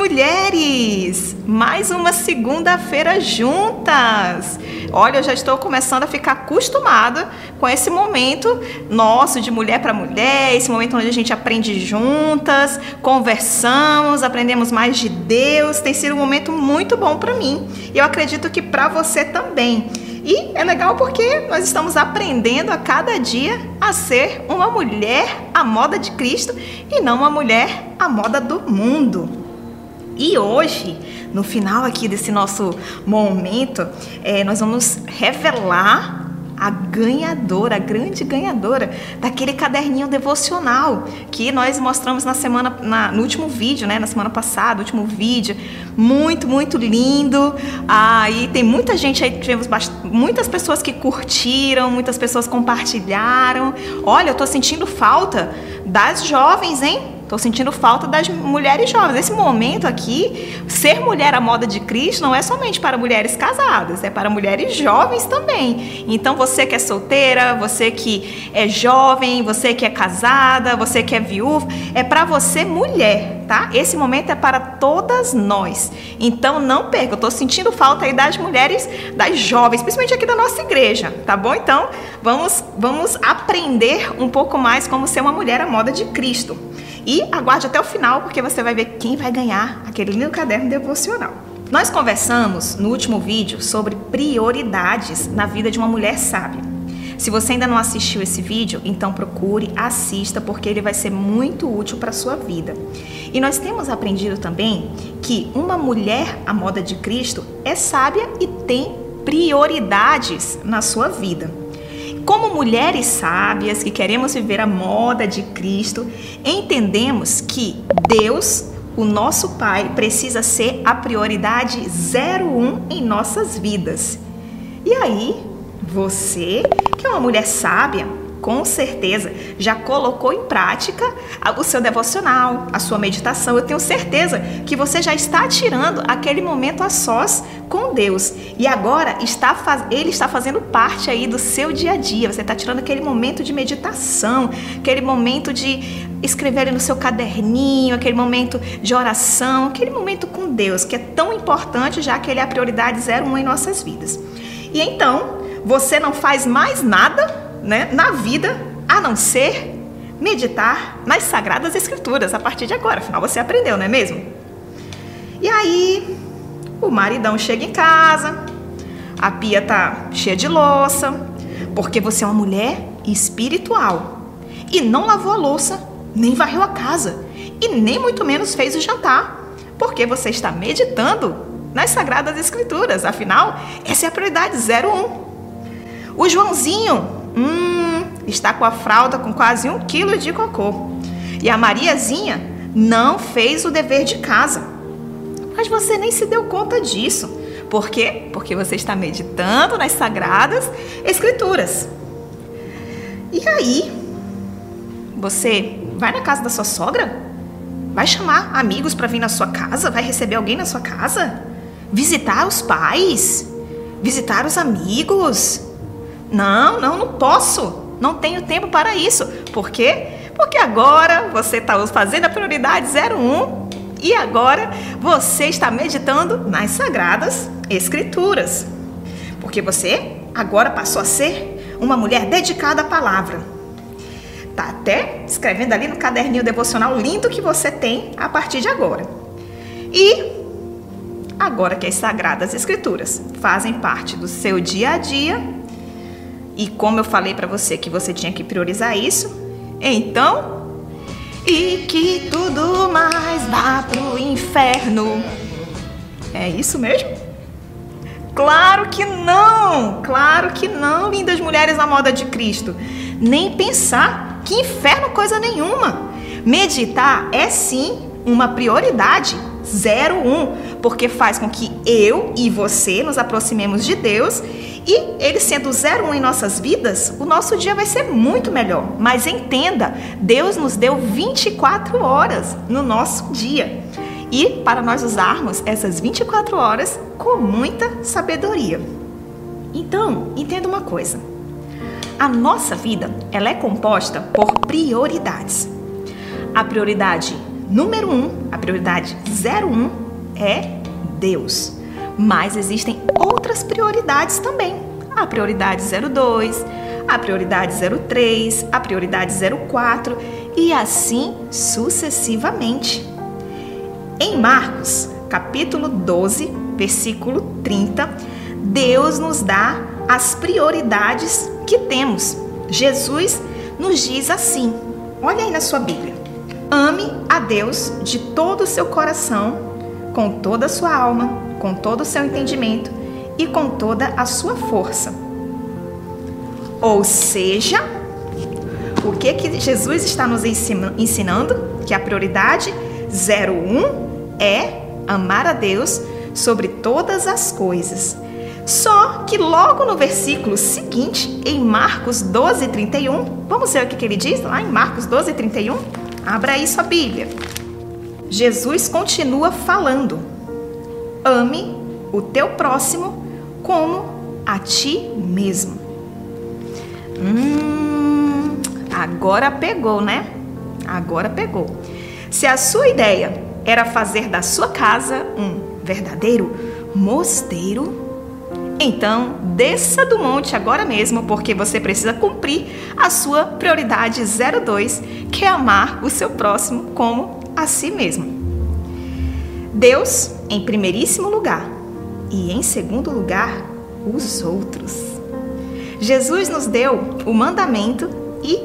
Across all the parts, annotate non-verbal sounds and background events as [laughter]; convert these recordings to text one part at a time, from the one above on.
Mulheres! Mais uma segunda-feira juntas! Olha, eu já estou começando a ficar acostumada com esse momento nosso de mulher para mulher, esse momento onde a gente aprende juntas, conversamos, aprendemos mais de Deus. Tem sido um momento muito bom para mim e eu acredito que para você também. E é legal porque nós estamos aprendendo a cada dia a ser uma mulher à moda de Cristo e não uma mulher à moda do mundo. E hoje, no final aqui desse nosso momento, é, nós vamos revelar a ganhadora, a grande ganhadora daquele caderninho devocional que nós mostramos na semana, na, no último vídeo, né? Na semana passada, último vídeo. Muito, muito lindo. Aí ah, tem muita gente aí, tivemos muitas pessoas que curtiram, muitas pessoas compartilharam. Olha, eu tô sentindo falta das jovens, hein? Estou sentindo falta das mulheres jovens. Nesse momento aqui, ser mulher à moda de Cristo não é somente para mulheres casadas, é para mulheres jovens também. Então, você que é solteira, você que é jovem, você que é casada, você que é viúva, é para você mulher, tá? Esse momento é para todas nós. Então, não perca. Eu estou sentindo falta aí das mulheres, das jovens, principalmente aqui da nossa igreja, tá bom? Então, vamos, vamos aprender um pouco mais como ser uma mulher à moda de Cristo. E aguarde até o final, porque você vai ver quem vai ganhar aquele lindo caderno devocional. Nós conversamos no último vídeo sobre prioridades na vida de uma mulher sábia. Se você ainda não assistiu esse vídeo, então procure, assista, porque ele vai ser muito útil para a sua vida. E nós temos aprendido também que uma mulher à moda de Cristo é sábia e tem prioridades na sua vida. Como mulheres sábias que queremos viver a moda de Cristo, entendemos que Deus, o nosso Pai, precisa ser a prioridade 01 em nossas vidas. E aí, você, que é uma mulher sábia, com certeza já colocou em prática o seu devocional, a sua meditação. Eu tenho certeza que você já está tirando aquele momento a sós com Deus. E agora está ele está fazendo parte aí do seu dia a dia. Você está tirando aquele momento de meditação, aquele momento de escrever no seu caderninho, aquele momento de oração, aquele momento com Deus, que é tão importante já que ele é a prioridade 01 em nossas vidas. E então, você não faz mais nada né, na vida a não ser meditar nas sagradas escrituras a partir de agora. Afinal, você aprendeu, não é mesmo? E aí, o maridão chega em casa, a pia tá cheia de louça, porque você é uma mulher espiritual e não lavou a louça, nem varreu a casa e nem muito menos fez o jantar, porque você está meditando nas sagradas escrituras. Afinal, essa é a prioridade 01. O Joãozinho Hum, está com a fralda com quase um quilo de cocô. E a Mariazinha não fez o dever de casa. Mas você nem se deu conta disso. Por quê? Porque você está meditando nas sagradas escrituras. E aí, você vai na casa da sua sogra? Vai chamar amigos para vir na sua casa? Vai receber alguém na sua casa? Visitar os pais? Visitar os amigos? Não, não, não posso. Não tenho tempo para isso. Por quê? Porque agora você está fazendo a prioridade 01 e agora você está meditando nas sagradas escrituras. Porque você agora passou a ser uma mulher dedicada à palavra. Tá até escrevendo ali no caderninho devocional lindo que você tem a partir de agora. E agora que as sagradas escrituras fazem parte do seu dia a dia, e como eu falei para você que você tinha que priorizar isso, então e que tudo mais vá pro inferno. É isso mesmo? Claro que não! Claro que não, lindas mulheres na moda de Cristo. Nem pensar que inferno coisa nenhuma. Meditar é sim uma prioridade 01, porque faz com que eu e você nos aproximemos de Deus e ele sendo 01 em nossas vidas, o nosso dia vai ser muito melhor. Mas entenda, Deus nos deu 24 horas no nosso dia. E para nós usarmos essas 24 horas com muita sabedoria. Então, entenda uma coisa. A nossa vida, ela é composta por prioridades. A prioridade número um, a prioridade 01 é Deus. Mas existem outras prioridades também. A prioridade 02, a prioridade 03, a prioridade 04 e assim sucessivamente. Em Marcos, capítulo 12, versículo 30, Deus nos dá as prioridades que temos. Jesus nos diz assim: olha aí na sua Bíblia. Ame a Deus de todo o seu coração, com toda a sua alma, com todo o seu entendimento e com toda a sua força. Ou seja, o que que Jesus está nos ensinando? Que a prioridade 01 é amar a Deus sobre todas as coisas. Só que logo no versículo seguinte, em Marcos 12, 31, vamos ver o que, que ele diz lá em Marcos 12, 31? Abra aí sua Bíblia. Jesus continua falando: ame o teu próximo como a ti mesmo. Hum, agora pegou, né? Agora pegou. Se a sua ideia era fazer da sua casa um verdadeiro mosteiro, então desça do monte agora mesmo, porque você precisa cumprir a sua prioridade 02, que é amar o seu próximo como a si mesmo. Deus em primeiríssimo lugar e em segundo lugar, os outros. Jesus nos deu o mandamento e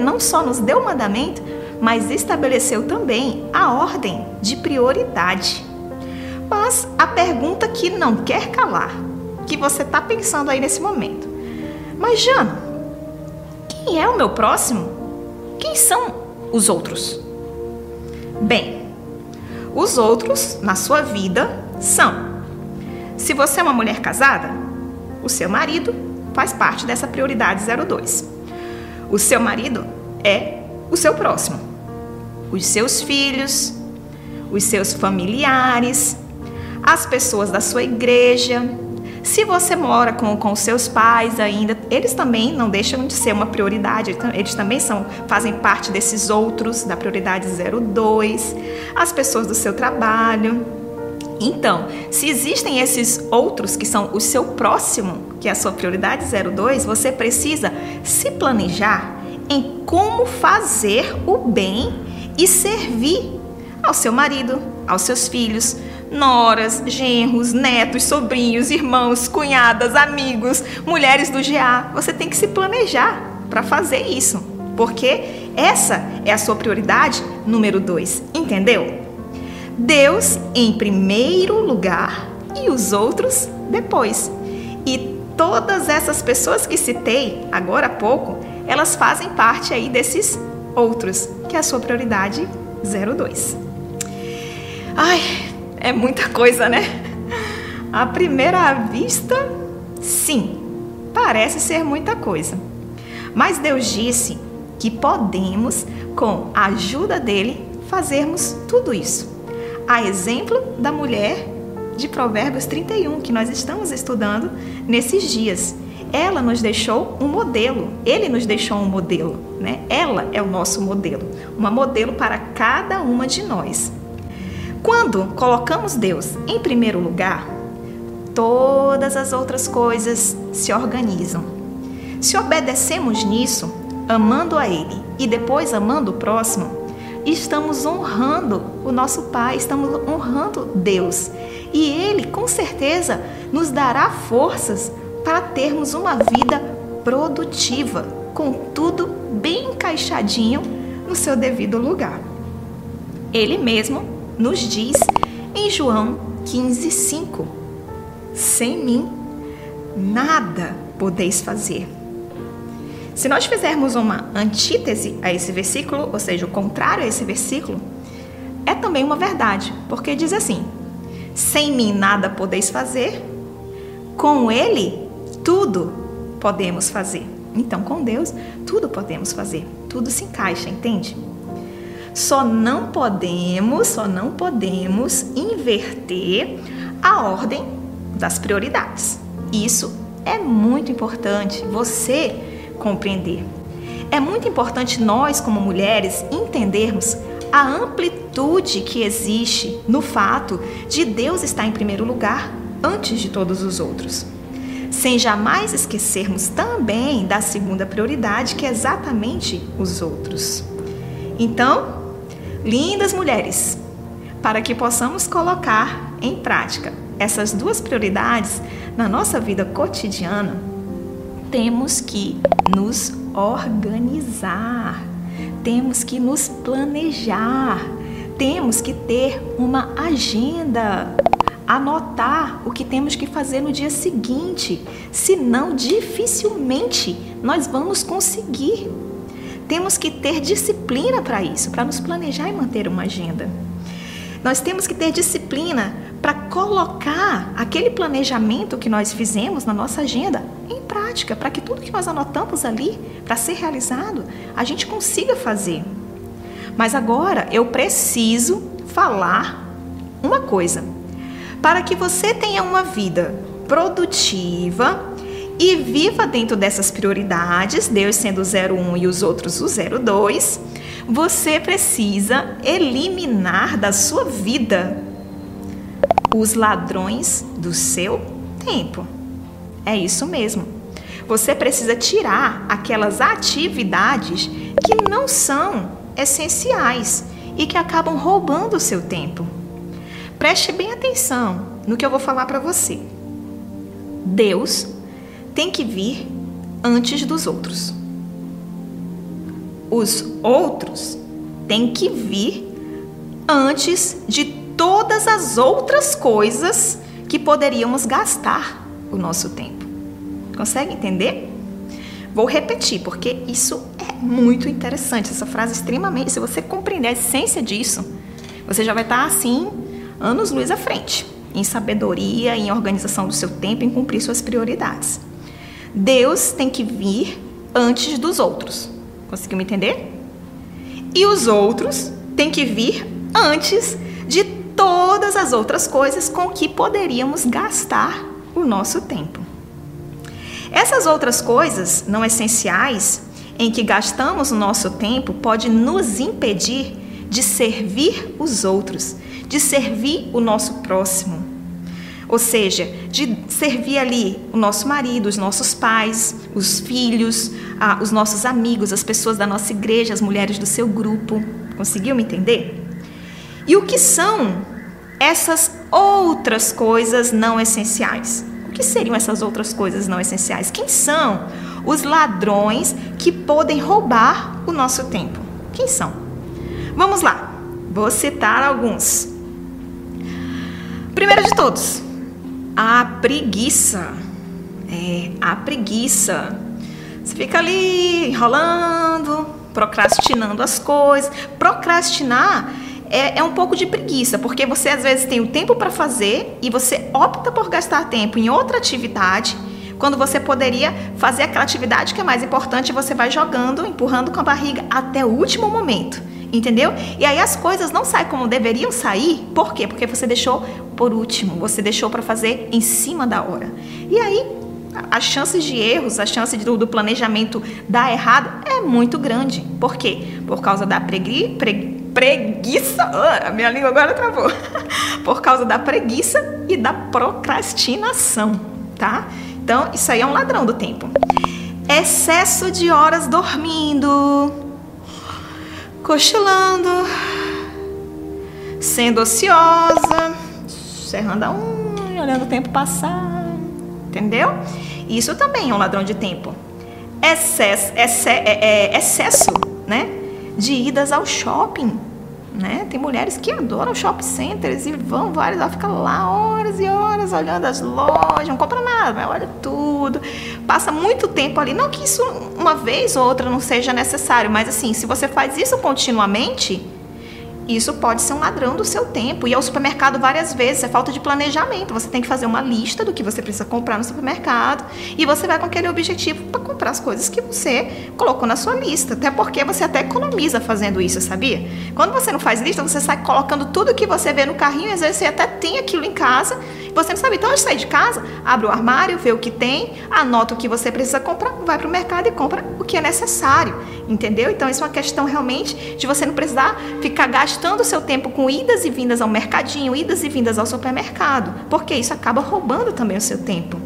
não só nos deu o mandamento, mas estabeleceu também a ordem de prioridade. Mas a pergunta que não quer calar, que você está pensando aí nesse momento. Mas, Jana, quem é o meu próximo? Quem são os outros? Bem, os outros na sua vida são: se você é uma mulher casada, o seu marido faz parte dessa prioridade 02. O seu marido é o seu próximo. Os seus filhos, os seus familiares, as pessoas da sua igreja. Se você mora com, com seus pais ainda, eles também não deixam de ser uma prioridade, eles também são, fazem parte desses outros, da prioridade 02, as pessoas do seu trabalho. Então, se existem esses outros que são o seu próximo, que é a sua prioridade 02, você precisa se planejar em como fazer o bem e servir ao seu marido, aos seus filhos, noras, genros, netos, sobrinhos, irmãos, cunhadas, amigos, mulheres do GA. Você tem que se planejar para fazer isso, porque essa é a sua prioridade número dois, entendeu? Deus em primeiro lugar e os outros depois. E todas essas pessoas que citei agora há pouco, elas fazem parte aí desses outros, que é a sua prioridade 02. Ai, é muita coisa, né? À primeira vista, sim, parece ser muita coisa. Mas Deus disse que podemos, com a ajuda dele, fazermos tudo isso. A exemplo da mulher de Provérbios 31, que nós estamos estudando nesses dias. Ela nos deixou um modelo, ele nos deixou um modelo, né? Ela é o nosso modelo, uma modelo para cada uma de nós. Quando colocamos Deus em primeiro lugar, todas as outras coisas se organizam. Se obedecemos nisso, amando a Ele e depois amando o próximo, estamos honrando o nosso Pai, estamos honrando Deus. E Ele, com certeza, nos dará forças para termos uma vida produtiva, com tudo bem encaixadinho no seu devido lugar. Ele mesmo nos diz em João 15:5: Sem mim nada podeis fazer. Se nós fizermos uma antítese a esse versículo, ou seja, o contrário a esse versículo, é também uma verdade, porque diz assim: Sem mim nada podeis fazer, com ele tudo podemos fazer. Então, com Deus, tudo podemos fazer, tudo se encaixa, entende? Só não podemos, só não podemos inverter a ordem das prioridades. Isso é muito importante você compreender. É muito importante nós, como mulheres, entendermos a amplitude que existe no fato de Deus estar em primeiro lugar antes de todos os outros. Sem jamais esquecermos também da segunda prioridade, que é exatamente os outros. Então, lindas mulheres, para que possamos colocar em prática essas duas prioridades na nossa vida cotidiana, temos que nos organizar, temos que nos planejar, temos que ter uma agenda, anotar o que temos que fazer no dia seguinte, senão dificilmente nós vamos conseguir. Temos que ter disciplina para isso, para nos planejar e manter uma agenda. Nós temos que ter disciplina para colocar aquele planejamento que nós fizemos na nossa agenda em prática, para que tudo que nós anotamos ali para ser realizado, a gente consiga fazer. Mas agora eu preciso falar uma coisa. Para que você tenha uma vida produtiva e viva dentro dessas prioridades, Deus sendo o 01 e os outros o 02, você precisa eliminar da sua vida os ladrões do seu tempo. É isso mesmo. Você precisa tirar aquelas atividades que não são essenciais e que acabam roubando o seu tempo. Preste bem atenção no que eu vou falar para você. Deus tem que vir antes dos outros os outros têm que vir antes de todas as outras coisas que poderíamos gastar o nosso tempo. Consegue entender? Vou repetir, porque isso é muito interessante. Essa frase é extremamente. Se você compreender a essência disso, você já vai estar assim, anos luz à frente, em sabedoria, em organização do seu tempo, em cumprir suas prioridades. Deus tem que vir antes dos outros. Conseguiu me entender? E os outros têm que vir antes de todas as outras coisas com que poderíamos gastar o nosso tempo. Essas outras coisas não essenciais em que gastamos o nosso tempo pode nos impedir de servir os outros, de servir o nosso próximo. Ou seja, de servir ali o nosso marido, os nossos pais, os filhos, os nossos amigos, as pessoas da nossa igreja, as mulheres do seu grupo. Conseguiu me entender? E o que são essas outras coisas não essenciais? O que seriam essas outras coisas não essenciais? Quem são os ladrões que podem roubar o nosso tempo? Quem são? Vamos lá, vou citar alguns. Primeiro de todos, a preguiça. É, a preguiça. Você fica ali enrolando, procrastinando as coisas. Procrastinar é, é, um pouco de preguiça, porque você às vezes tem o tempo para fazer e você opta por gastar tempo em outra atividade, quando você poderia fazer aquela atividade que é mais importante, você vai jogando, empurrando com a barriga até o último momento. Entendeu? E aí as coisas não saem como deveriam sair. Por quê? Porque você deixou por último, você deixou para fazer em cima da hora. E aí as chances de erros, a chance do, do planejamento dar errado é muito grande. Por quê? Por causa da pregui, pre, preguiça. Ah, a minha língua agora travou. [laughs] Por causa da preguiça e da procrastinação, tá? Então, isso aí é um ladrão do tempo. Excesso de horas dormindo cochilando, sendo ociosa, cerrando a unha, olhando o tempo passar, entendeu? Isso também é um ladrão de tempo. Excesso, excesso, é, é, excesso né? de idas ao shopping né? Tem mulheres que adoram shopping centers e vão várias, ela fica lá horas e horas olhando as lojas, não compra nada, mas olha tudo. Passa muito tempo ali. Não que isso uma vez ou outra não seja necessário, mas assim, se você faz isso continuamente, isso pode ser um ladrão do seu tempo. E ao supermercado várias vezes, é falta de planejamento. Você tem que fazer uma lista do que você precisa comprar no supermercado e você vai com aquele objetivo para comprar as coisas que você colocou na sua lista. Até porque você até economiza fazendo isso, sabia? Quando você não faz lista, você sai colocando tudo que você vê no carrinho, e às vezes você até tem aquilo em casa Você não sabe, então eu sair de casa, abre o armário, vê o que tem, anota o que você precisa comprar, vai para o mercado e compra o que é necessário, entendeu? Então isso é uma questão realmente de você não precisar ficar gastando o seu tempo com idas e vindas ao mercadinho, idas e vindas ao supermercado, porque isso acaba roubando também o seu tempo.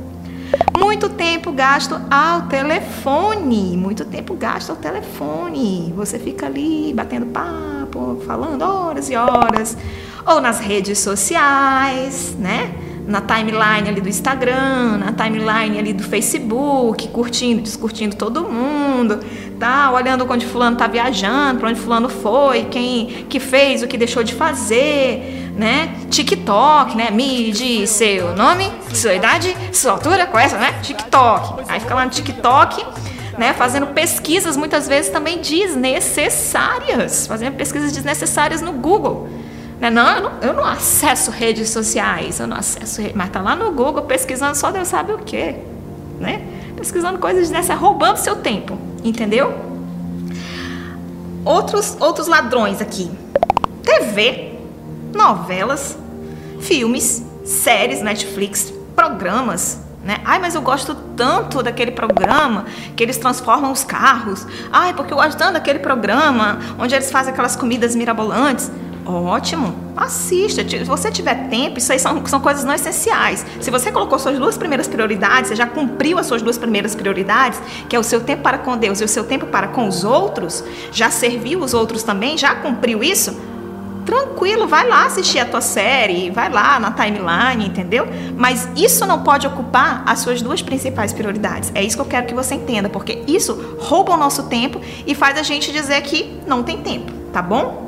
Muito tempo gasto ao telefone. Muito tempo gasto ao telefone. Você fica ali batendo papo, falando horas e horas. Ou nas redes sociais, né? Na timeline ali do Instagram, na timeline ali do Facebook, curtindo, discutindo todo mundo, tá? Olhando onde fulano tá viajando, para onde fulano foi, quem que fez, o que deixou de fazer né? TikTok, né? Me diz seu nome, sua idade, sua altura, qual é essa, né? TikTok. Aí fica lá no TikTok, né? Fazendo pesquisas muitas vezes também desnecessárias, fazendo pesquisas desnecessárias no Google. Né? Não, eu não, eu não acesso redes sociais, eu não acesso, mas tá lá no Google pesquisando só Deus sabe o quê, né? Pesquisando coisas desnecessárias, roubando seu tempo, entendeu? Outros, outros ladrões aqui. TV novelas, filmes, séries, Netflix, programas. Né? Ai, mas eu gosto tanto daquele programa que eles transformam os carros. Ai, porque eu gosto tanto daquele programa onde eles fazem aquelas comidas mirabolantes. Ótimo, assista. Se você tiver tempo, isso aí são, são coisas não essenciais. Se você colocou suas duas primeiras prioridades, você já cumpriu as suas duas primeiras prioridades, que é o seu tempo para com Deus e o seu tempo para com os outros, já serviu os outros também, já cumpriu isso, tranquilo, vai lá assistir a tua série, vai lá na timeline, entendeu? Mas isso não pode ocupar as suas duas principais prioridades. É isso que eu quero que você entenda, porque isso rouba o nosso tempo e faz a gente dizer que não tem tempo, tá bom?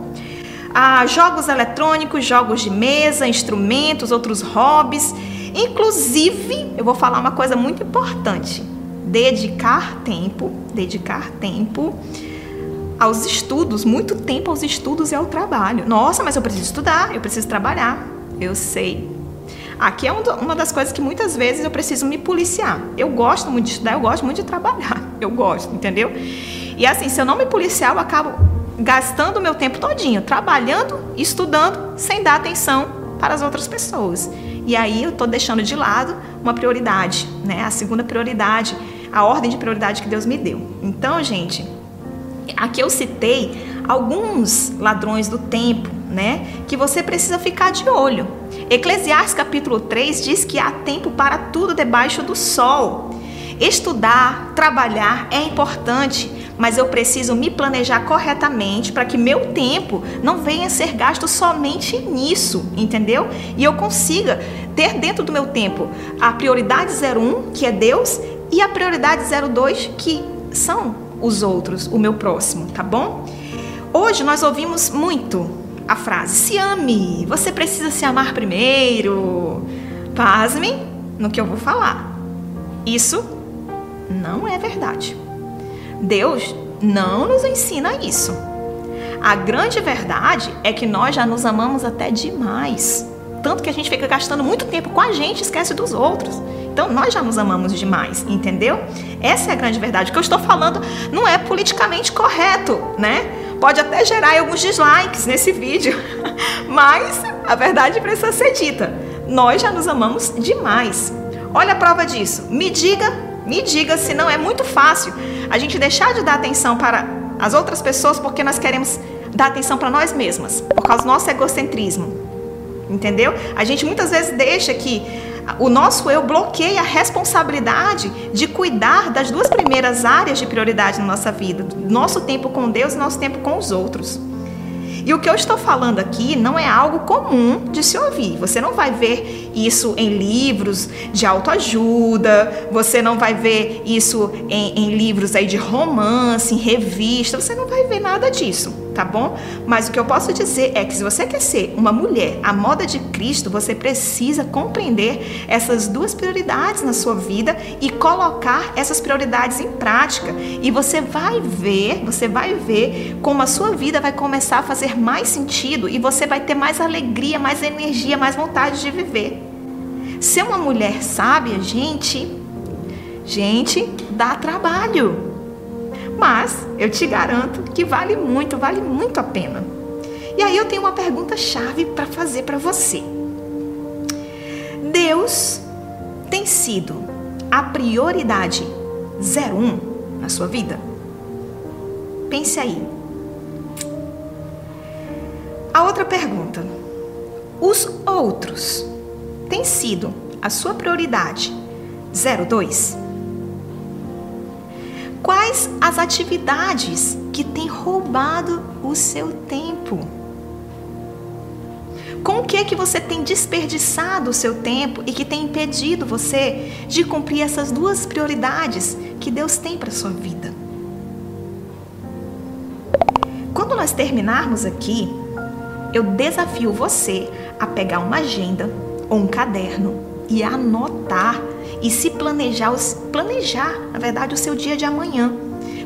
Ah, jogos eletrônicos, jogos de mesa, instrumentos, outros hobbies. Inclusive, eu vou falar uma coisa muito importante: dedicar tempo, dedicar tempo aos estudos, muito tempo aos estudos e ao trabalho. Nossa, mas eu preciso estudar, eu preciso trabalhar. Eu sei. Aqui é uma das coisas que muitas vezes eu preciso me policiar. Eu gosto muito de estudar, eu gosto muito de trabalhar. [laughs] Eu gosto, entendeu? E assim, se eu não me policiar, eu acabo gastando meu tempo todinho trabalhando, estudando, sem dar atenção para as outras pessoas. E aí eu estou deixando de lado uma prioridade, né? A segunda prioridade, a ordem de prioridade que Deus me deu. Então, gente, Aqui eu citei alguns ladrões do tempo, né? Que você precisa ficar de olho. Eclesiastes capítulo 3 diz que há tempo para tudo debaixo do sol. Estudar, trabalhar é importante, mas eu preciso me planejar corretamente para que meu tempo não venha a ser gasto somente nisso, entendeu? E eu consiga ter dentro do meu tempo a prioridade 01, que é Deus, e a prioridade 02, que são os outros, o meu próximo, tá bom? Hoje nós ouvimos muito a frase: se ame, você precisa se amar primeiro. Pasmem no que eu vou falar. Isso não é verdade. Deus não nos ensina isso. A grande verdade é que nós já nos amamos até demais. Tanto que a gente fica gastando muito tempo com a gente esquece dos outros. Então nós já nos amamos demais, entendeu? Essa é a grande verdade. O que eu estou falando não é politicamente correto, né? Pode até gerar alguns dislikes nesse vídeo, [laughs] mas a verdade precisa ser dita. Nós já nos amamos demais. Olha a prova disso. Me diga, me diga se não é muito fácil a gente deixar de dar atenção para as outras pessoas porque nós queremos dar atenção para nós mesmas, por causa do nosso egocentrismo. Entendeu? A gente muitas vezes deixa que o nosso eu bloqueia a responsabilidade de cuidar das duas primeiras áreas de prioridade na nossa vida, nosso tempo com Deus e nosso tempo com os outros. E o que eu estou falando aqui não é algo comum de se ouvir. Você não vai ver isso em livros de autoajuda, você não vai ver isso em, em livros aí de romance, em revista, você não vai ver nada disso, tá bom? Mas o que eu posso dizer é que se você quer ser uma mulher à moda de Cristo, você precisa compreender essas duas prioridades na sua vida e colocar essas prioridades em prática. E você vai ver, você vai ver como a sua vida vai começar a fazer mais sentido e você vai ter mais alegria, mais energia, mais vontade de viver. Ser uma mulher sábia, gente, gente, dá trabalho. Mas eu te garanto que vale muito, vale muito a pena. E aí eu tenho uma pergunta chave para fazer para você. Deus tem sido a prioridade 01 na sua vida? Pense aí. A outra pergunta: os outros têm sido a sua prioridade 02? Quais as atividades que têm roubado o seu tempo? Com o que que você tem desperdiçado o seu tempo e que tem impedido você de cumprir essas duas prioridades que Deus tem para sua vida? Quando nós terminarmos aqui, eu desafio você a pegar uma agenda ou um caderno e anotar e se planejar, planejar, na verdade, o seu dia de amanhã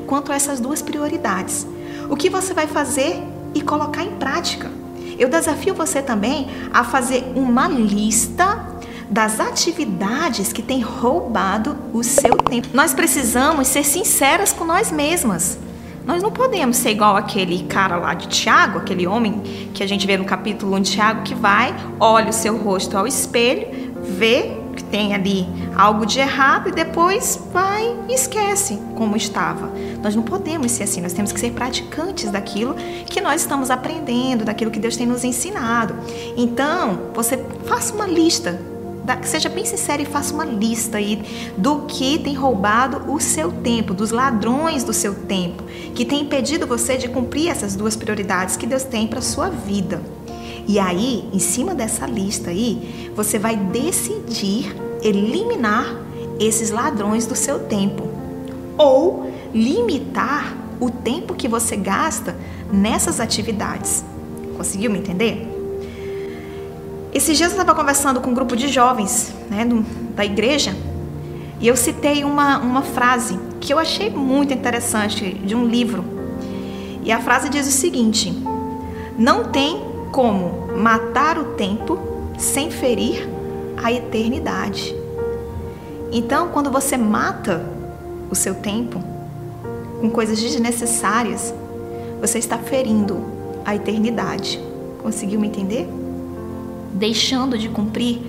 quanto a essas duas prioridades. O que você vai fazer e colocar em prática. Eu desafio você também a fazer uma lista das atividades que têm roubado o seu tempo. Nós precisamos ser sinceras com nós mesmas. Nós não podemos ser igual aquele cara lá de Tiago, aquele homem que a gente vê no capítulo 1 de Tiago, que vai, olha o seu rosto ao espelho, vê tem ali algo de errado e depois vai e esquece como estava. Nós não podemos ser assim, nós temos que ser praticantes daquilo que nós estamos aprendendo, daquilo que Deus tem nos ensinado. Então, você faça uma lista seja bem sincero e faça uma lista aí do que tem roubado o seu tempo, dos ladrões do seu tempo, que tem impedido você de cumprir essas duas prioridades que Deus tem para sua vida. E aí, em cima dessa lista aí, você vai decidir eliminar esses ladrões do seu tempo ou limitar o tempo que você gasta nessas atividades. Conseguiu me entender? Esses dias eu estava conversando com um grupo de jovens né, do, da igreja e eu citei uma, uma frase que eu achei muito interessante de um livro. E a frase diz o seguinte: Não tem como matar o tempo sem ferir a eternidade. Então, quando você mata o seu tempo com coisas desnecessárias, você está ferindo a eternidade. Conseguiu me entender? deixando de cumprir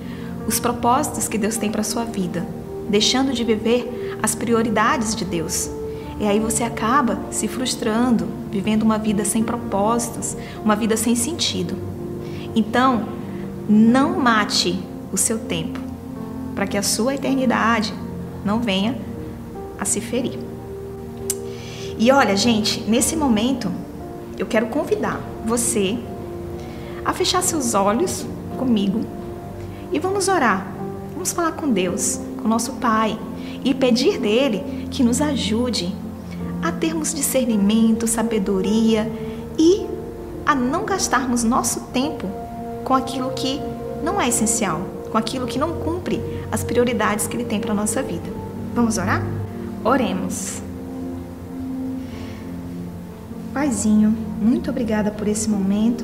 os propósitos que Deus tem para sua vida, deixando de viver as prioridades de Deus. E aí você acaba se frustrando, vivendo uma vida sem propósitos, uma vida sem sentido. Então, não mate o seu tempo, para que a sua eternidade não venha a se ferir. E olha, gente, nesse momento eu quero convidar você a fechar seus olhos comigo e vamos orar. Vamos falar com Deus, com nosso Pai e pedir dele que nos ajude a termos discernimento, sabedoria e a não gastarmos nosso tempo com aquilo que não é essencial, com aquilo que não cumpre as prioridades que ele tem para a nossa vida. Vamos orar? Oremos. Paizinho, muito obrigada por esse momento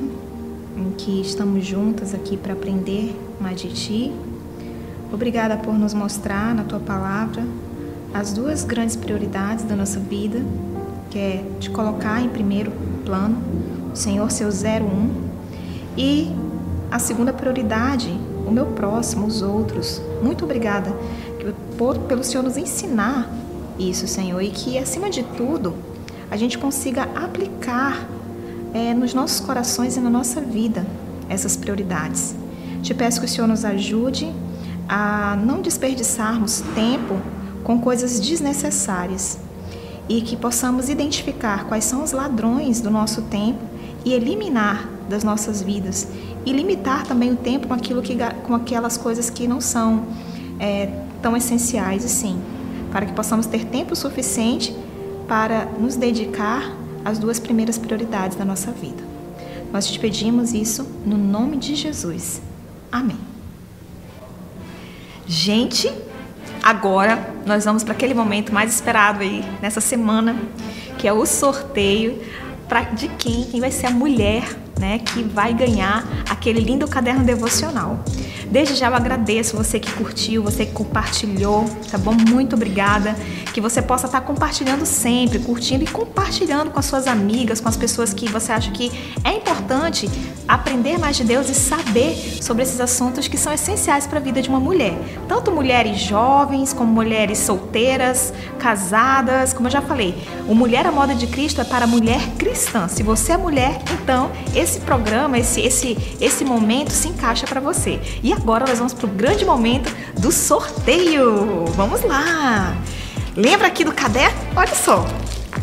em que estamos juntas aqui para aprender mais de Ti. Obrigada por nos mostrar na Tua palavra as duas grandes prioridades da nossa vida, que é te colocar em primeiro plano, o Senhor seu 01, e a segunda prioridade, o meu próximo, os outros. Muito obrigada por, pelo Senhor nos ensinar isso, Senhor, e que acima de tudo a gente consiga aplicar é, nos nossos corações e na nossa vida essas prioridades. Te peço que o Senhor nos ajude a não desperdiçarmos tempo com coisas desnecessárias e que possamos identificar quais são os ladrões do nosso tempo e eliminar das nossas vidas e limitar também o tempo com aquilo que com aquelas coisas que não são é, tão essenciais assim, para que possamos ter tempo suficiente para nos dedicar as duas primeiras prioridades da nossa vida. Nós te pedimos isso no nome de Jesus. Amém. Gente, agora nós vamos para aquele momento mais esperado aí nessa semana, que é o sorteio pra, de quem, quem vai ser a mulher né, que vai ganhar aquele lindo caderno devocional. Desde já eu agradeço você que curtiu, você que compartilhou, tá bom? Muito obrigada. Que você possa estar compartilhando sempre, curtindo e compartilhando com as suas amigas, com as pessoas que você acha que é importante aprender mais de Deus e saber sobre esses assuntos que são essenciais para a vida de uma mulher. Tanto mulheres jovens, como mulheres solteiras, casadas, como eu já falei. O Mulher à Moda de Cristo é para mulher cristã. Se você é mulher, então esse programa, esse, esse, esse momento se encaixa para você. E agora nós vamos para o grande momento do sorteio. Vamos lá! Lembra aqui do caderno? Olha só,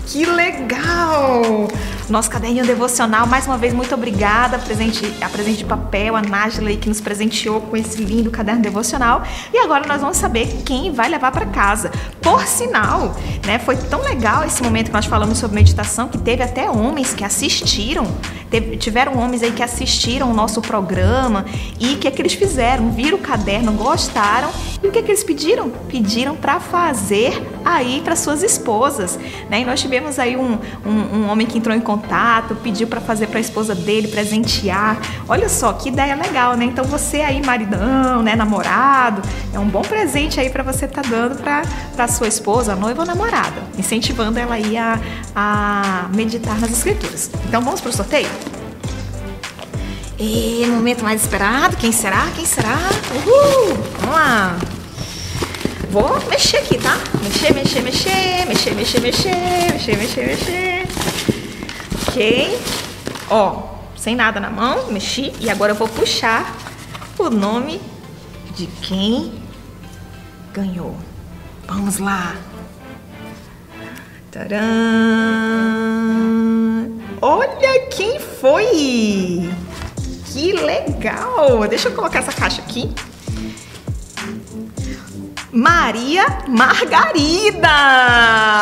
que legal! Nosso caderninho devocional, mais uma vez, muito obrigada presente, a presente de papel, a Nájila que nos presenteou com esse lindo caderno devocional. E agora nós vamos saber quem vai levar para casa. Por sinal, né, foi tão legal esse momento que nós falamos sobre meditação que teve até homens que assistiram Teve, tiveram homens aí que assistiram o nosso programa e o que é que eles fizeram? Viram o caderno, gostaram e o que é que eles pediram? Pediram para fazer aí para suas esposas, né? E nós tivemos aí um, um, um homem que entrou em contato, pediu para fazer para a esposa dele, presentear. Olha só que ideia legal, né? Então você aí, maridão, né, namorado, é um bom presente aí para você estar tá dando para sua esposa, noiva ou namorada, incentivando ela aí a, a meditar nas escrituras. Então vamos para o sorteio? E momento mais esperado, quem será? Quem será? Uhul! Vamos lá! Vou mexer aqui, tá? Mexer, mexer, mexer, mexer, mexer, mexer, mexer, mexer, mexer. Ok. Ó, sem nada na mão, mexi. E agora eu vou puxar o nome de quem ganhou. Vamos lá. Tcharam! Olha quem foi! Que legal! Deixa eu colocar essa caixa aqui. Maria Margarida!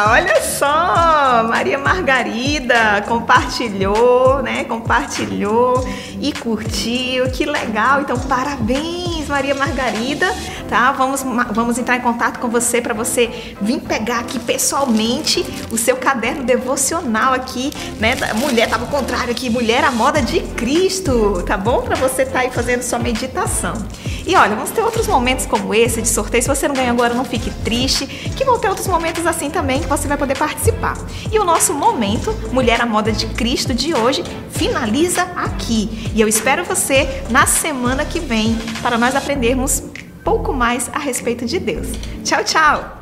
Olha só, Maria Margarida compartilhou, né? Compartilhou e curtiu, que legal! Então, parabéns, Maria Margarida, tá? Vamos, vamos entrar em contato com você para você vir pegar aqui pessoalmente o seu caderno devocional aqui, né? Mulher, tava ao contrário aqui, mulher à moda de Cristo, tá bom? Para você estar tá aí fazendo sua meditação. E olha, vamos ter outros momentos como esse de sorteio. Se você não ganhou agora, não fique triste, que vão ter outros momentos assim também que você vai poder participar. E o nosso momento Mulher à Moda de Cristo de hoje finaliza aqui. E eu espero você na semana que vem para nós aprendermos pouco mais a respeito de Deus. Tchau, tchau!